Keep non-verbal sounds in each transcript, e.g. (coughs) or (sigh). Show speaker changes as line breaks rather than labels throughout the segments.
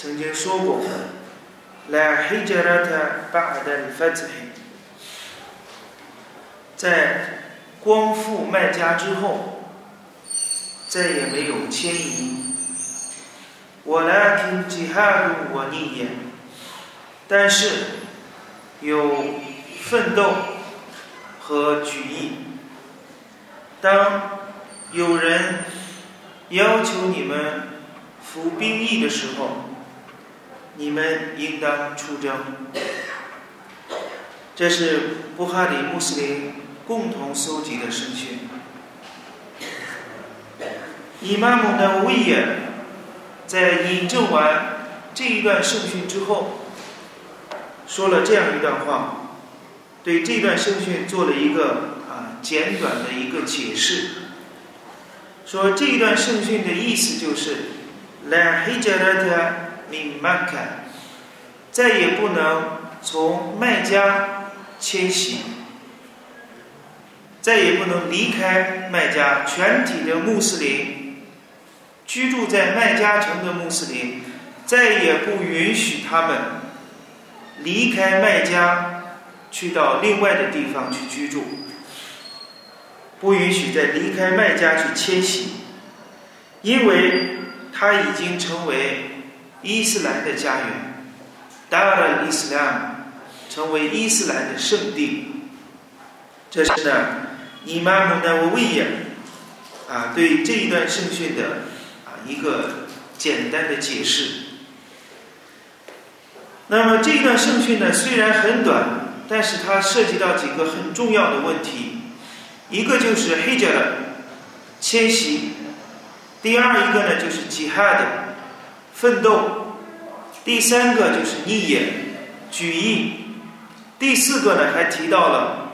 曾经说过：“لا حجارة بعد فتح。”在光复麦加之后，再也没有迁移。我来听吉哈鲁我念言，但是有奋斗和举义。当有人要求你们服兵役的时候，你们应当出征。这是布哈里穆斯林共同搜集的圣训。伊玛目的威也在引证完这一段圣训之后，说了这样一段话，对这段圣训做了一个啊简短的一个解释。说这一段圣训的意思就是，la hijrata 你慢看再也不能从麦加迁徙，再也不能离开麦加。全体的穆斯林居住在麦加城的穆斯林，再也不允许他们离开麦加，去到另外的地方去居住。不允许再离开麦加去迁徙，因为他已经成为伊斯兰的家园，达尔伊斯兰成为伊斯兰的圣地。这是呢，伊玛目纳维耶啊对这一段圣训的啊一个简单的解释。那么这段圣训呢虽然很短，但是它涉及到几个很重要的问题。一个就是黑加的迁徙，第二一个呢就是吉哈的奋斗，第三个就是逆眼举义，第四个呢还提到了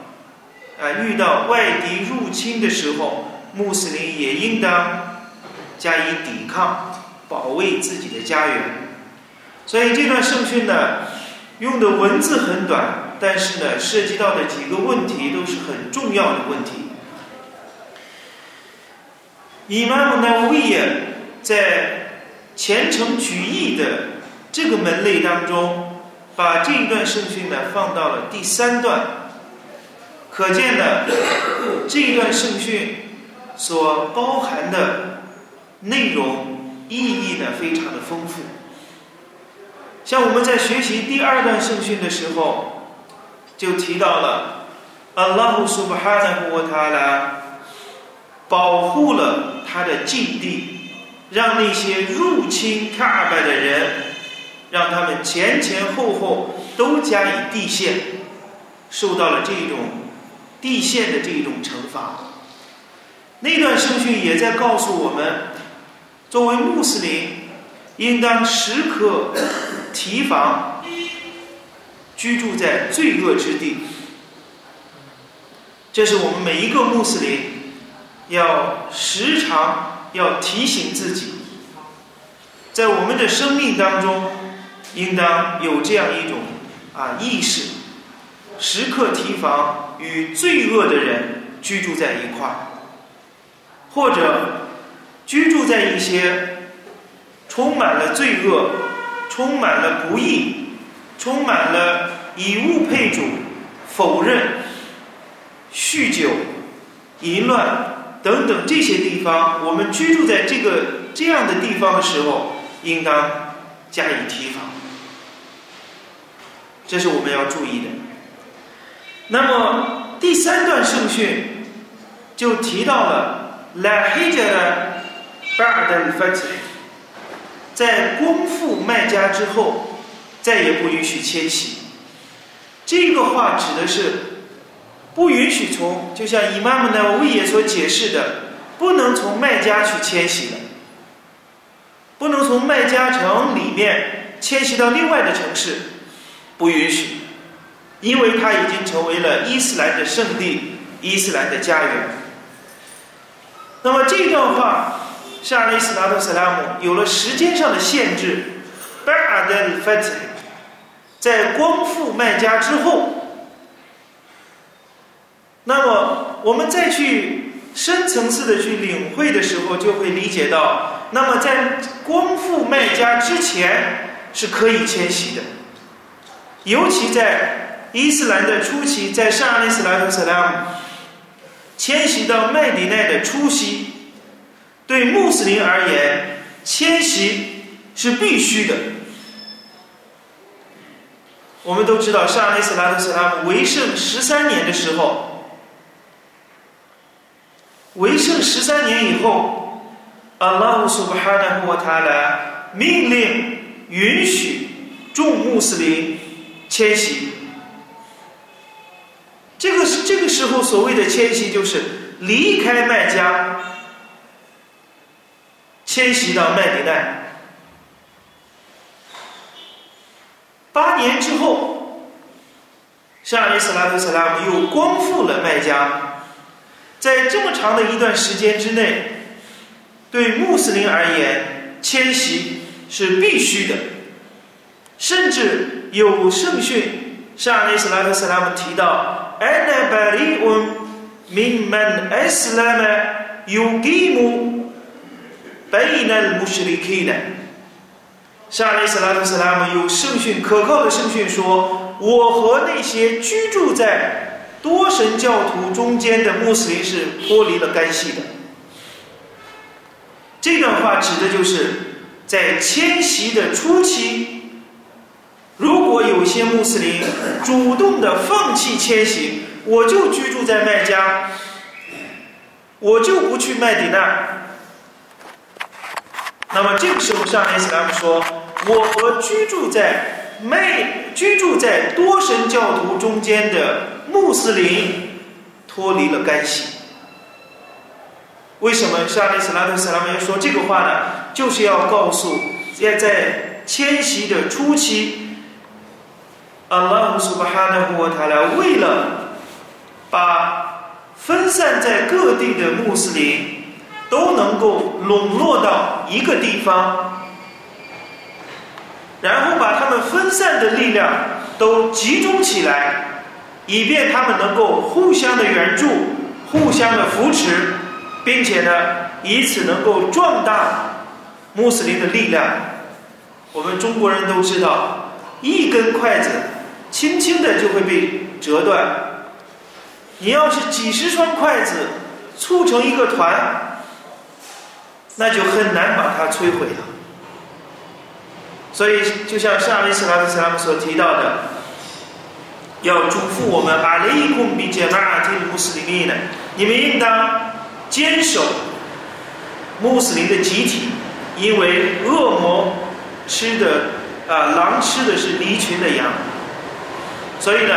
啊遇到外敌入侵的时候，穆斯林也应当加以抵抗，保卫自己的家园。所以这段圣训呢用的文字很短，但是呢涉及到的几个问题都是很重要的问题。伊玛目纳维耶在虔诚举义的这个门类当中，把这一段圣训呢放到了第三段，可见呢这一段圣训所包含的内容意义呢非常的丰富。像我们在学习第二段圣训的时候，就提到了阿拉胡苏巴哈纳胡塔拉。保护了他的禁地，让那些入侵卡拜的人，让他们前前后后都加以地线，受到了这种地线的这种惩罚。那段圣训也在告诉我们，作为穆斯林，应当时刻提防居住在罪恶之地。这是我们每一个穆斯林。要时常要提醒自己，在我们的生命当中，应当有这样一种啊意识，时刻提防与罪恶的人居住在一块儿，或者居住在一些充满了罪恶、充满了不义、充满了以物配主、否认、酗酒、淫乱。等等这些地方，我们居住在这个这样的地方的时候，应当加以提防。这是我们要注意的。那么第三段圣训就提到了 “la hijra ba'd al f a t 在光复麦加之后，再也不允许迁徙。这个话指的是不允许从，就像伊玛目呢维也所解释的，不能从麦加去迁徙的，不能从麦加城里面迁徙到另外的城市，不允许。因为它已经成为了伊斯兰的圣地，伊斯兰的家园。那么这段话，沙利斯拉特·萨拉姆有了时间上的限制。巴尔德·费特在光复麦加之后，那么我们再去深层次的去领会的时候，就会理解到，那么在光复麦加之前是可以迁徙的，尤其在。伊斯兰的初期，在上阿里斯兰和萨拉姆迁徙到麦迪奈的初期，对穆斯林而言，迁徙是必须的。我们都知道，上阿里斯兰和萨拉姆为圣十三年的时候，为圣十三年以后，阿拉乌苏巴哈纳和他来命令允许众穆斯林迁徙。这个这个时候所谓的迁徙，就是离开麦加，迁徙到麦迪奈。八年之后，沙利斯拉特·萨拉姆又光复了麦加。在这么长的一段时间之内，对穆斯林而言，迁徙是必须的，甚至有圣训，沙利斯拉特·萨拉姆提到。أنا بريء ممن أسلم يقيم بين المشركين 沙利斯拉特·斯拉姆有圣训可靠的圣训说：“我和那些居住在 多神教徒中间的穆斯林是脱离了干系的。”这段话指的就是在迁徙的初期。如果有些穆斯林主动的放弃迁徙，我就居住在麦加，我就不去麦迪那。那么这个时候，上面斯拉姆说：“我和居住在麦居住在多神教徒中间的穆斯林脱离了干系。”为什么沙利斯拉特斯拉姆要说这个话呢？就是要告诉在在迁徙的初期。阿拉姆苏巴哈纳胡塔拉为了把分散在各地的穆斯林都能够笼络到一个地方，然后把他们分散的力量都集中起来，以便他们能够互相的援助、互相的扶持，并且呢，以此能够壮大穆斯林的力量。我们中国人都知道，一根筷子。轻轻的就会被折断。你要是几十双筷子促成一个团，那就很难把它摧毁了。所以，就像上一次拉特斯拉姆所提到的，要嘱咐我们：阿里贡比杰马提穆斯林，你们应当坚守穆斯林的集体，因为恶魔吃的啊，狼吃的是离群的羊。所以呢，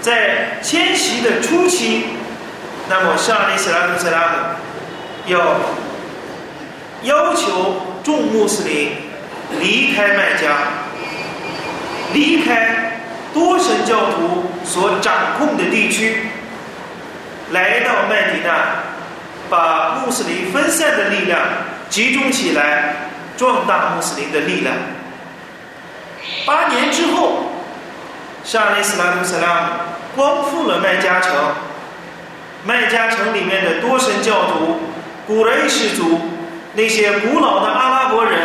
在迁徙的初期，那么沙利斯拉姆斯拉姆要要求众穆斯林离开麦加，离开多神教徒所掌控的地区，来到麦迪那，把穆斯林分散的力量集中起来，壮大穆斯林的力量。八年之后。沙利斯拉图斯拉光复了麦加城，麦加城里面的多神教徒、古雷氏族那些古老的阿拉伯人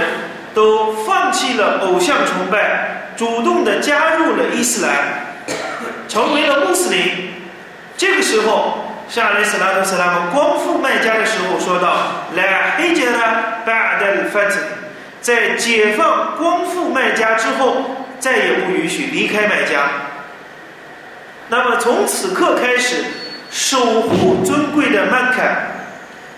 都放弃了偶像崇拜，主动的加入了伊斯兰，成为了穆斯林。这个时候，沙利斯拉图斯拉姆光复麦加的时候说道：“来，黑杰拉巴德法特，在解放光复麦加之后。”再也不允许离开麦加。那么从此刻开始，守护尊贵的曼卡，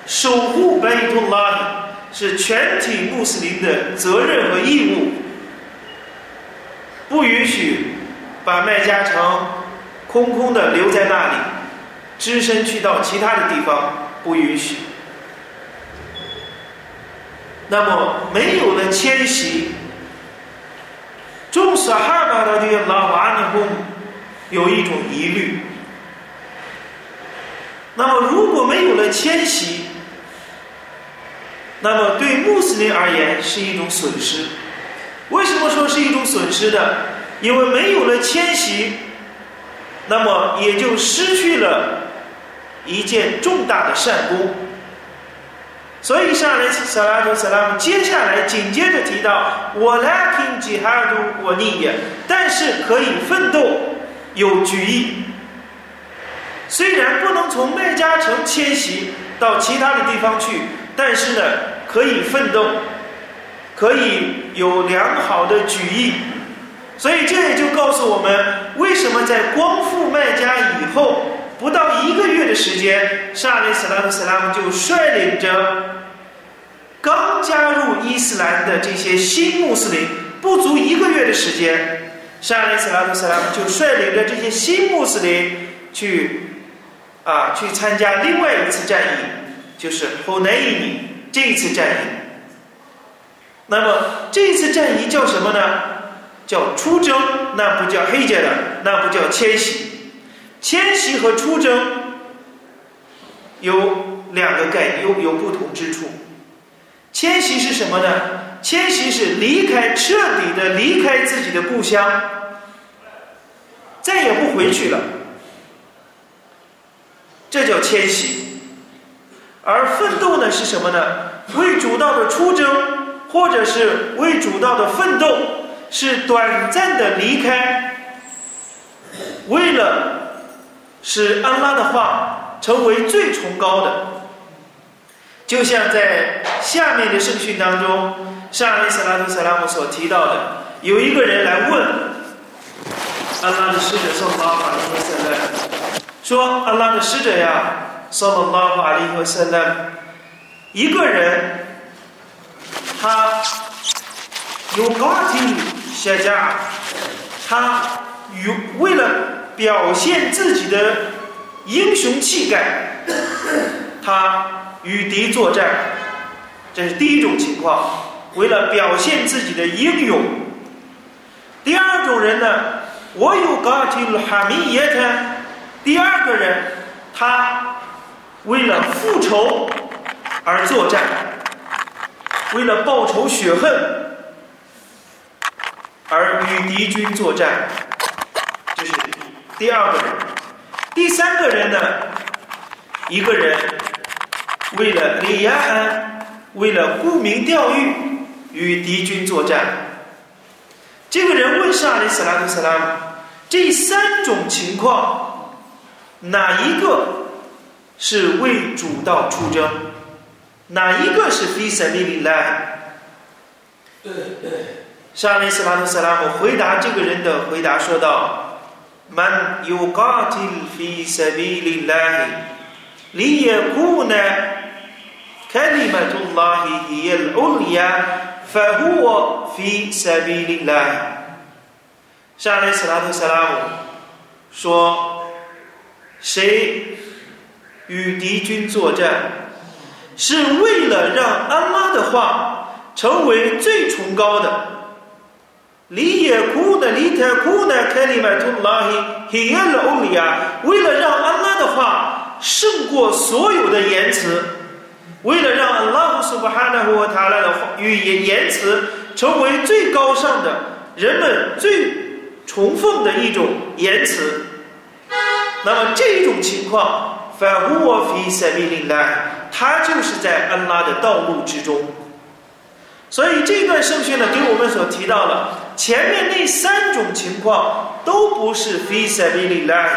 守护贝图拉是全体穆斯林的责任和义务，不允许把麦加城空空的留在那里，只身去到其他的地方，不允许。那么没有了迁徙，众萨哈巴的这个拉瓦尼公有一种疑虑。那么如果没有了迁徙，那么对穆斯林而言是一种损失。为什么说是一种损失呢？因为没有了迁徙，那么也就失去了一件重大的善功。所以，上来萨拉图萨拉姆接下来紧接着提到：“我来听吉哈杜我尼也，但是可以奋斗，有举义。虽然不能从麦加城迁徙到其他的地方去，但是呢，可以奋斗，可以有良好的举义。所以，这也就告诉我们，为什么在光复麦加以后。”不到一个月的时间，沙利斯拉姆斯拉姆就率领着刚加入伊斯兰的这些新穆斯林，不足一个月的时间，沙利斯拉姆斯拉姆就率领着这些新穆斯林去啊去参加另外一次战役，就是后内伊尼这一次战役。那么这一次战役叫什么呢？叫出征，那不叫黑杰的，那不叫迁徙。迁徙和出征有两个概念有有不同之处。迁徙是什么呢？迁徙是离开，彻底的离开自己的故乡，再也不回去了，这叫迁徙。而奋斗呢是什么呢？为主道的出征，或者是为主道的奋斗，是短暂的离开，为了。使安拉的话成为最崇高的，就像在下面的圣训当中，沙利斯拉图萨拉姆所提到的，有一个人来问安拉的使者说：“拉法利和塞勒，说安拉的使者呀，说拉法利和塞勒，一个人他有高听下家，他与为了。”表现自己的英雄气概，他与敌作战，这是第一种情况。为了表现自己的英勇，第二种人呢，我有高提鲁哈米耶特。第二个人，他为了复仇而作战，为了报仇雪恨而与敌军作战。这是第二个人，第三个人呢？一个人为了李亚安，为了沽名钓誉，与敌军作战。这个人问沙里斯拉图斯拉姆：这三种情况，哪一个是为主道出征，哪一个是 fi s a b i l i l a 沙利斯拉图斯拉姆回答这个人的回答说道：“Man yuqatil fi s a b i l i l a li yakun kalimatullahi hiya al-ulya, fahuwa fi s a b i l i l a 沙利斯拉图斯拉姆说：“谁？”与敌军作战，是为了让安拉的话成为最崇高的。”里也苦呢，里太苦呢，开里买图拉黑黑暗的欧里亚，为了让安拉的话胜过所有的言辞，为了让安拉苏巴哈纳和他拉的语言言辞成为最高尚的，人们最崇奉的一种言辞，那么这种情况，反乎我非塞比林来，他就是在安拉的道路之中。所以这段圣训呢，给我们所提到的前面那三种情况都不是 fi sabilillah，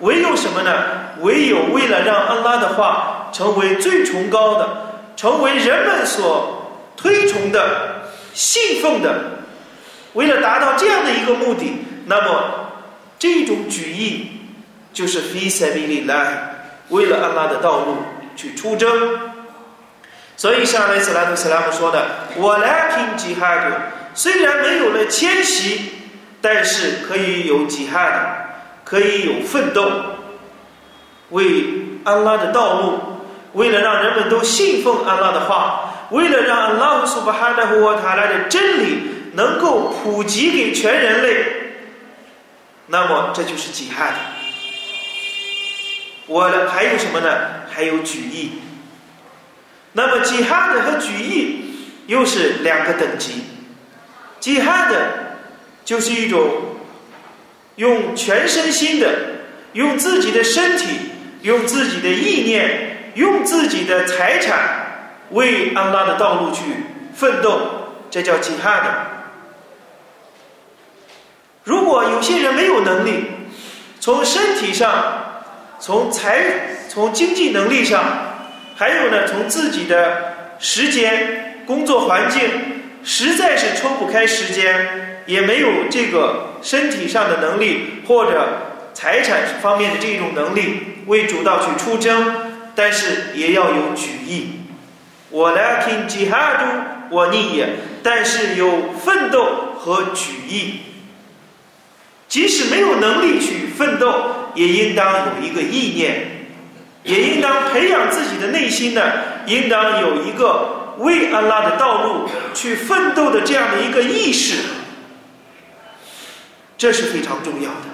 唯有什么呢？唯有为了让安拉的话成为最崇高的，成为人们所推崇的、信奉的，为了达到这样的一个目的，那么这种举义就是 fi sabilillah，为了安拉的道路去出征。所以上来斯拉图斯拉姆说的：“我来听吉哈的，虽然没有了迁徙，但是可以有吉哈的，可以有奋斗，为安拉的道路，为了让人们都信奉安拉的话，为了让安拉苏巴哈的和塔拉的真理能够普及给全人类，那么这就是吉哈的。我的还有什么呢？还有举义。那么吉哈德和举义又是两个等级。吉哈德就是一种用全身心的，用自己的身体。用自己的意念，用自己的财产，为安拉的道路去奋斗，这叫吉哈德。如果有些人没有能力，从身体上、从财、从经济能力上，还有呢，从自己的时间、工作环境，实在是抽不开时间，也没有这个身体上的能力，或者。财产方面的这种能力，为主道去出征，但是也要有举义。我来听吉哈都我逆也，但是有奋斗和举义。即使没有能力去奋斗，也应当有一个意念，也应当培养自己的内心呢，应当有一个为安拉的道路去奋斗的这样的一个意识，这是非常重要的。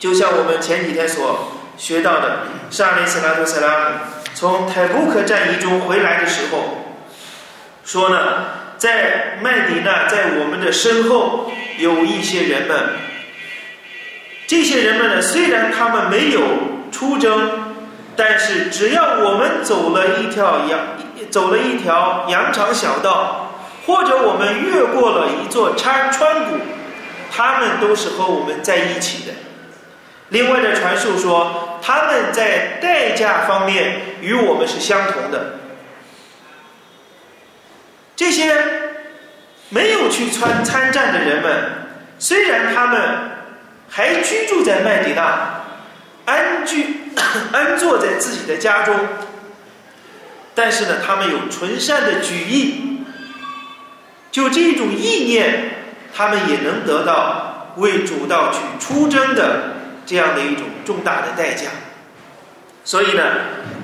就像我们前几天所学到的，沙利斯拉图塞拉姆从泰布克战役中回来的时候，说呢，在麦迪那，在我们的身后有一些人们，这些人们呢，虽然他们没有出征，但是只要我们走了一条羊，走了一条羊肠小道，或者我们越过了一座川川谷，他们都是和我们在一起的。另外的传述说，他们在代价方面与我们是相同的。这些没有去参参战的人们，虽然他们还居住在麦迪那，安居 (coughs) 安坐在自己的家中，但是呢，他们有纯善的举意，就这种意念，他们也能得到为主道去出征的。这样的一种重大的代价，所以呢，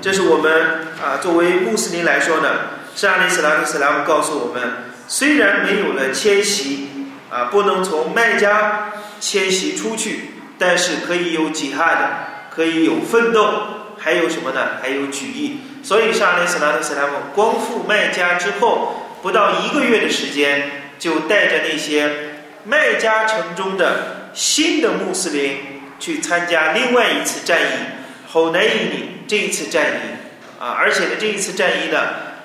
这是我们啊作为穆斯林来说呢，沙里斯拉斯拉姆告诉我们，虽然没有了迁徙啊，不能从麦加迁徙出去，但是可以有吉哈的，可以有奋斗，还有什么呢？还有举义。所以沙利斯拉克斯拉姆光复麦加之后，不到一个月的时间，就带着那些麦加城中的新的穆斯林。去参加另外一次战役，后来一年这一次战役啊，而且呢这一次战役呢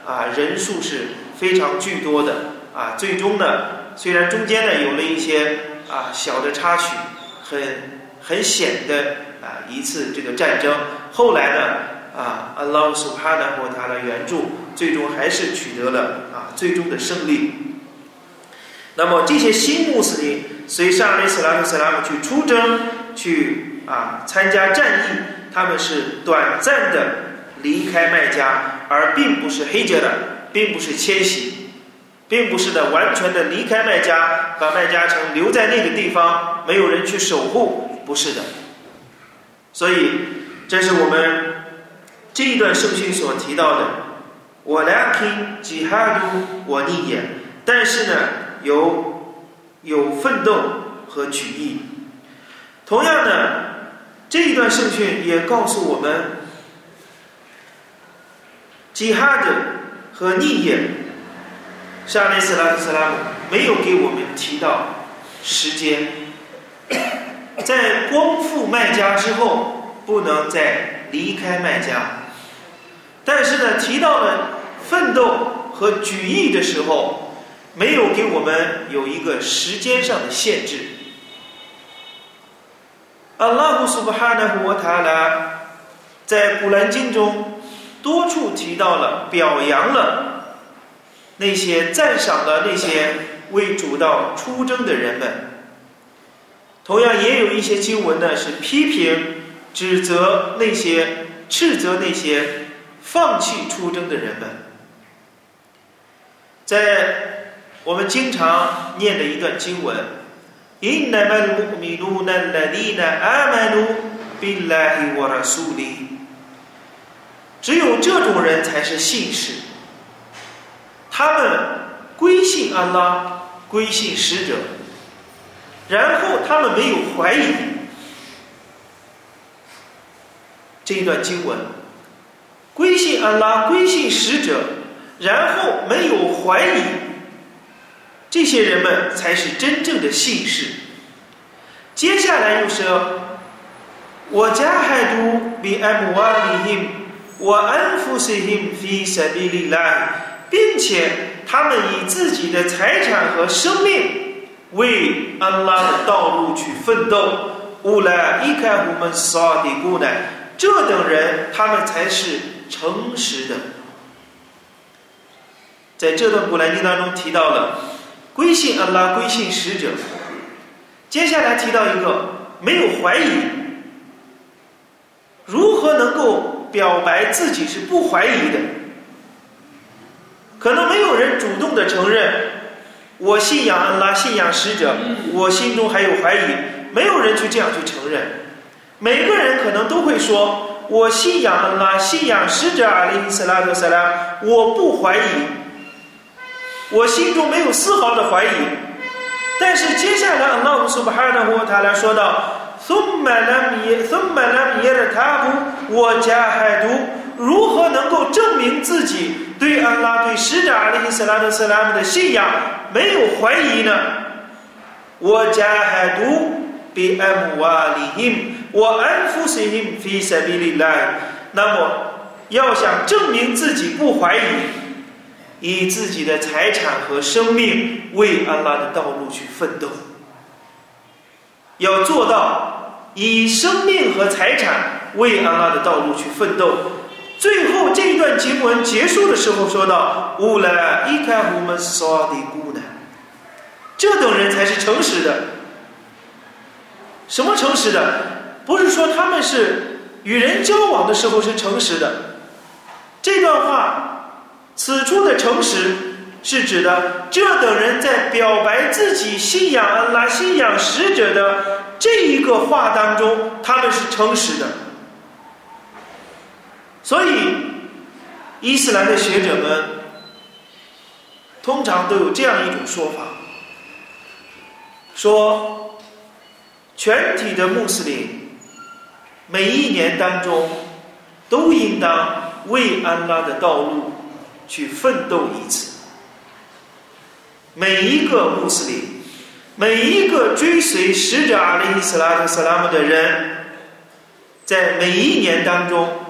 啊人数是非常巨多的啊，最终呢虽然中间呢有了一些啊小的插曲，很很险的啊一次这个战争，后来呢啊阿拉苏哈呢和他的援助，最终还是取得了啊最终的胜利。那么这些新穆斯林随上雷斯拉克斯拉姆去出征。去啊参加战役，他们是短暂的离开麦加，而并不是黑杰的，并不是迁徙，并不是的完全的离开麦加，把麦加城留在那个地方，没有人去守护，不是的。所以，这是我们这一段圣训所提到的。我来听吉哈都我逆也，但是呢，有有奋斗和举义。同样的，这一段圣训也告诉我们，吉哈德和逆也，沙利斯拉克斯拉姆没有给我们提到时间，在光复麦加之后，不能再离开麦加。但是呢，提到了奋斗和举义的时候，没有给我们有一个时间上的限制。阿拉胡苏巴哈纳胡塔拉在古兰经中多处提到了，表扬了那些赞赏了那些为主道出征的人们。 同样也有一些经文呢是批评、指责那些斥责那些放弃出征的人们。在我们经常念的一段经文：“إنما المؤمنون الذين آمنوا بالله ورسوله。”只有这种人才是信士， 他们归信安拉，归信使者。然后他们没有怀疑这一段经文，归信安拉，归信使者，然后没有怀疑，这些人们才是真正的信士。接下来又说：“我家海都比安姆瓦里 him，我安抚谁 him 非塞比利来，并且他们以自己的财产和生命。”为安拉的道路去奋斗，乌来伊开我们撒的姑奶，这等人他们才是诚实的。在这段古兰经当中提到了归信安拉、归信使者，接下来提到一个没有怀疑，如何能够表白自己是不怀疑的？可能没有人主动的承认。我信仰安拉，信仰使者，我心中还有怀疑，没有人去这样去承认。每个人可能都会说：“我信仰安拉，信仰使者阿里斯拉特塞拉，我不怀疑，我心中没有丝毫的怀疑。”但是接下来，安拉苏巴哈纳胡塔拉说道：“松满了米，松满如何能够证明自己？”对安拉、对使者阿里·斯拉特·斯拉姆的信仰没有怀疑呢？我家还读比安瓦里因，我安抚谁因非塞比里来。那么，要想证明自己不怀疑，以自己的财产和生命为安拉的道路去奋斗，要做到以生命和财产为安拉的道路去奋斗。最后这一段经文结束的时候说到：“乌来伊开我们所的姑呢，这等人才是诚实的。什么诚实的？不是说他们是与人交往的时候是诚实的。这段话此处的诚实是指的这等人在表白自己信仰安拉、信仰使者的这一个话当中，他们是诚实的。”所以，伊斯兰的学者们通常都有这样一种说法：说全体的穆斯林每一年当中都应当为安拉的道路去奋斗一次。每一个穆斯林，每一个追随使者阿里·伊斯拉特·萨拉姆的人，在每一年当中。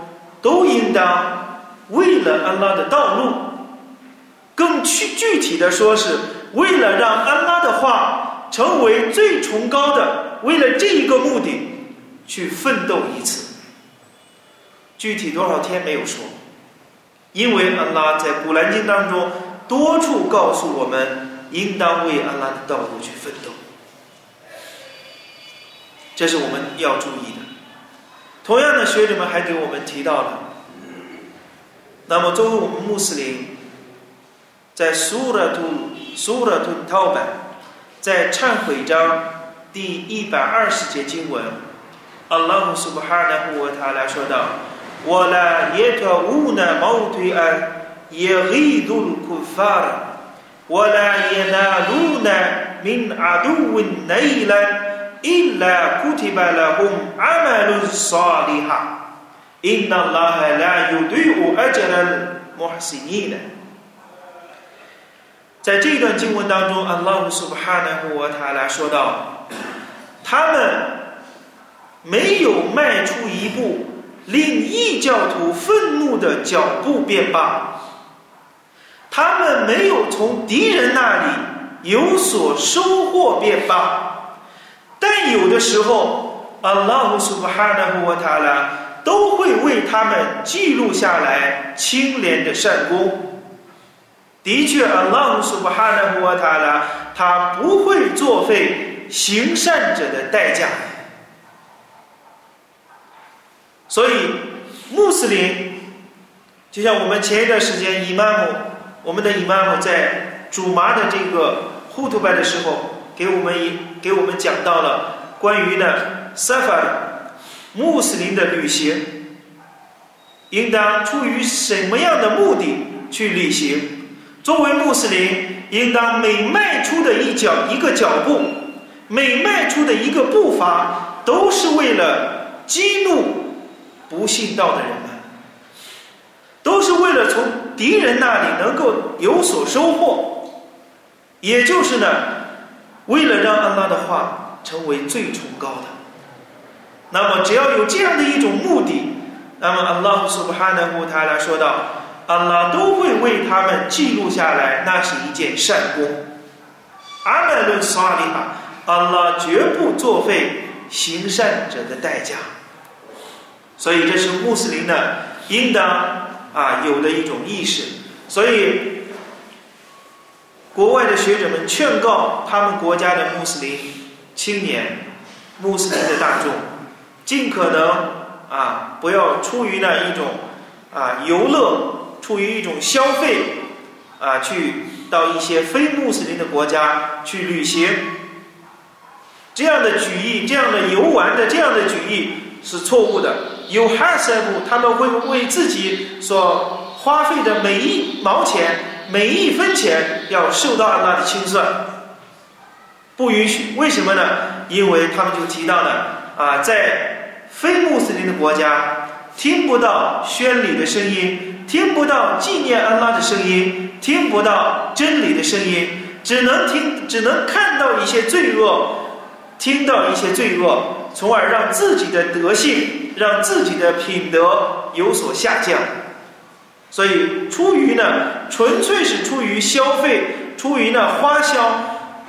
都应当为了安拉的道路，更具具体的说，是为了让安拉的话成为最崇高的，为了这一个目的去奋斗一次。具体多少天没有说，因为安拉在古兰经当中多处告诉我们，应当为安拉的道路去奋斗，这是我们要注意的。同样的，学者们还给我们提到了。那么，作为我们穆斯林，在苏拉图苏拉图套版，在忏悔章第一百二十节经文，阿拉姆苏布哈纳胡他来说道：“我来耶特乌那毛推安耶黑杜库法尔，我来耶那鲁那 min 阿杜温内兰。”伊拉库提巴拉洪阿曼鲁萨利哈，因那拉哈拉有对我阿杰人穆哈西尼的。在这段经文当中，阿拉苏巴哈纳胡他来说道：他们没有迈出一步令异教徒愤怒的脚步便罢，他们没有从敌人那里有所收获便罢。但有的时候，Allah Subhanahu Wa Taala 都会为他们记录下来清廉的善功。的确，Allah Subhanahu Wa Taala 他不会作废行善者的代价。所以，穆斯林就像我们前一段时间伊玛目，我们的伊玛目在主麻的这个护头拜的时候，给我们一给我们讲到了关于呢 safar 穆斯林的旅行，应当出于什么样的目的去旅行？作为穆斯林，应当每迈出的一脚一个脚步，每迈出的一个步伐，都是为了激怒不信道的人们，都是为了从敌人那里能够有所收获，也就是呢，为了让安拉的话成为最崇高的。那么，只要有这样的一种目的，那么安拉苏布哈纳胡他来说道，安拉都会为他们记录下来，那是一件善功。阿曼伦萨利哈，安拉绝不作废行善者的代价。所以，这是穆斯林的应当啊有的一种意识。所以，国外的学者们劝告他们国家的穆斯林青年、穆斯林的大众。尽可能啊，不要出于那一种啊游乐，出于一种消费啊，去到一些非穆斯林的国家去旅行。这样的举意，这样的游玩的这样的举意是错误的。有哈塞布，他们会为自己所花费的每一毛钱、每一分钱要受到安拉的清算，不允许。为什么呢？因为他们就提到了啊，在。非穆斯林的国家听不到宣礼的声音，听不到纪念安拉的声音，听不到真理的声音，只能听，只能看到一些罪恶，听到一些罪恶，从而让自己的德性，让自己的品德有所下降。所以，出于呢，纯粹是出于消费，出于呢花销，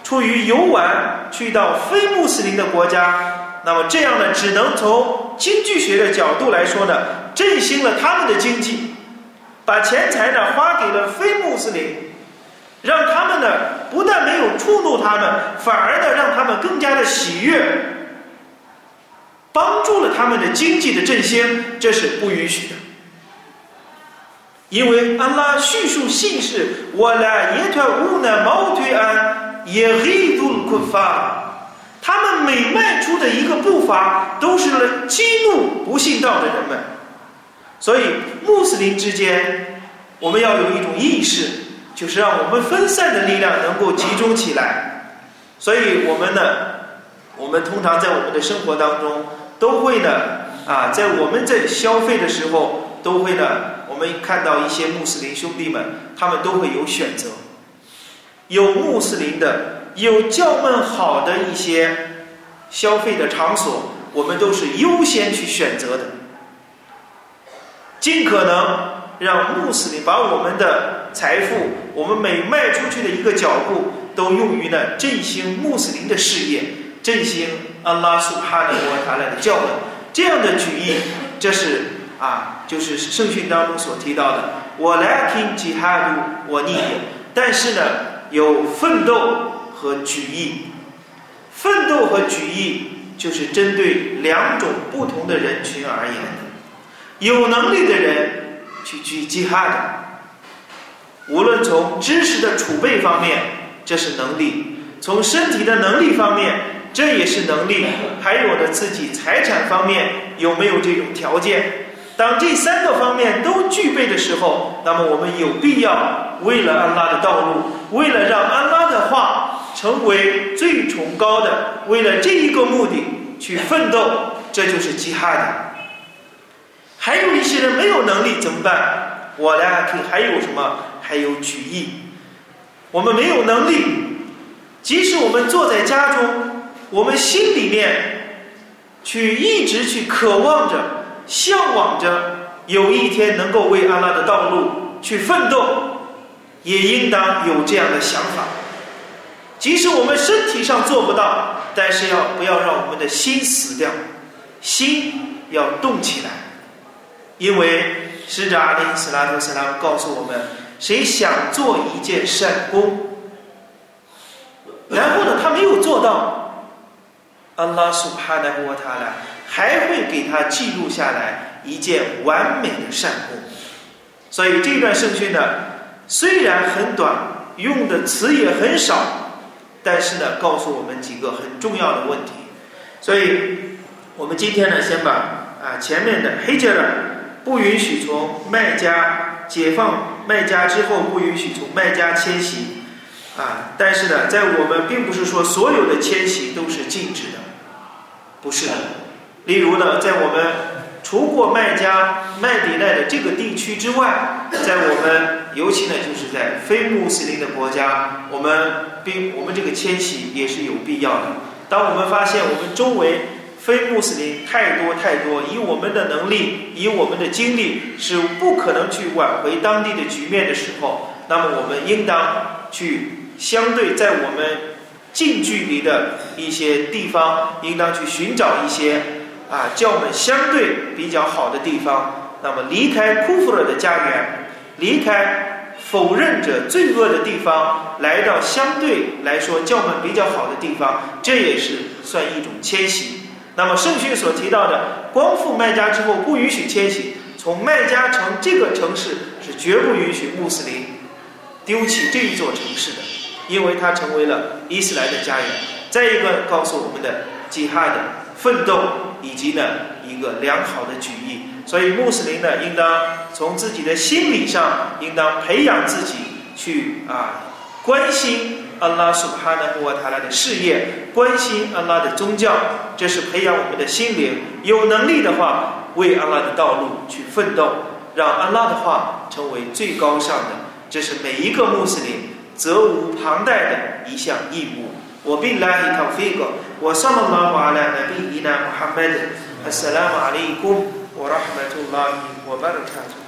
出于游玩，去到非穆斯林的国家。那么这样呢，只能从经济学的角度来说呢，振兴了他们的经济，把钱财呢花给了非穆斯林，让他们呢不但没有触怒他们，反而呢让他们更加的喜悦，帮助了他们的经济的振兴，这是不允许的。因为安拉叙述信是，我来耶特乌呢毛推安也黑杜库法。他们每迈出的一个步伐，都是来激怒不信道的人们。所以，穆斯林之间，我们要有一种意识，就是让我们分散的力量能够集中起来。所以，我们呢，我们通常在我们的生活当中，都会呢，啊，在我们在消费的时候，都会呢，我们看到一些穆斯林兄弟们，他们都会有选择，有穆斯林的。有较们好的一些消费的场所，我们都是优先去选择的，尽可能让穆斯林把我们的财富，我们每迈出去的一个脚步，都用于呢振兴穆斯林的事业，振兴阿拉苏哈的国塔来的教门。这样的举意，这是啊，就是圣训当中所提到的。我来听吉哈鲁，我逆但是呢，有奋斗。和举义，奋斗和举义就是针对两种不同的人群而言的。有能力的人去举吉哈的，无论从知识的储备方面，这是能力；从身体的能力方面，这也是能力；还有的自己财产方面有没有这种条件？当这三个方面都具备的时候，那么我们有必要为了安拉的道路，为了让安拉的话。成为最崇高的，为了这一个目的去奋斗，这就是吉哈的。还有一些人没有能力怎么办？我俩可还有什么？还有举义。我们没有能力，即使我们坐在家中，我们心里面去一直去渴望着、向往着，有一天能够为阿拉的道路去奋斗，也应当有这样的想法。即使我们身体上做不到，但是要不要让我们的心死掉？心要动起来，因为使者阿林斯拉特斯拉告诉我们：谁想做一件善功，然后呢，他没有做到，阿拉苏哈纳沃塔拉还会给他记录下来一件完美的善功。所以这段圣训呢，虽然很短，用的词也很少，但是呢，告诉我们几个很重要的问题。所以，我们今天呢，先把啊前面的黑杰尔不允许从麦加解放麦加之后不允许从麦加迁徙啊，但是呢，在我们并不是说所有的迁徙都是禁止的，不是的。例如呢，在我们。除过麦加、麦迪奈的这个地区之外，在我们尤其呢，就是在非穆斯林的国家，我们并我们这个迁徙也是有必要的。当我们发现我们周围非穆斯林太多太多，以我们的能力、以我们的精力是不可能去挽回当地的局面的时候，那么我们应当去相对在我们近距离的一些地方，应当去寻找一些。啊，叫我们相对比较好的地方，那么离开库弗勒的家园，离开否认者罪恶的地方，来到相对来说叫我们比较好的地方，这也是算一种迁徙。那么圣训所提到的光复麦加之后不允许迁徙，从麦加城这个城市是绝不允许穆斯林丢弃这一座城市的，因为它成为了伊斯兰的家园。再一个告诉我们的吉哈的奋斗。以及呢一个良好的举意，所以穆斯林呢应当从自己的心理上应当培养自己去啊关心安拉苏哈纳布瓦塔拉的事业，关心安拉的宗教，这是培养我们的心灵。有能力的话，为安拉的道路去奋斗，让安拉的话成为最高尚的，这是每一个穆斯林责无旁贷的一项义务。وبالله توفيق وصلى الله على نبينا محمد. السلام عليكم ورحمة الله وبركاته.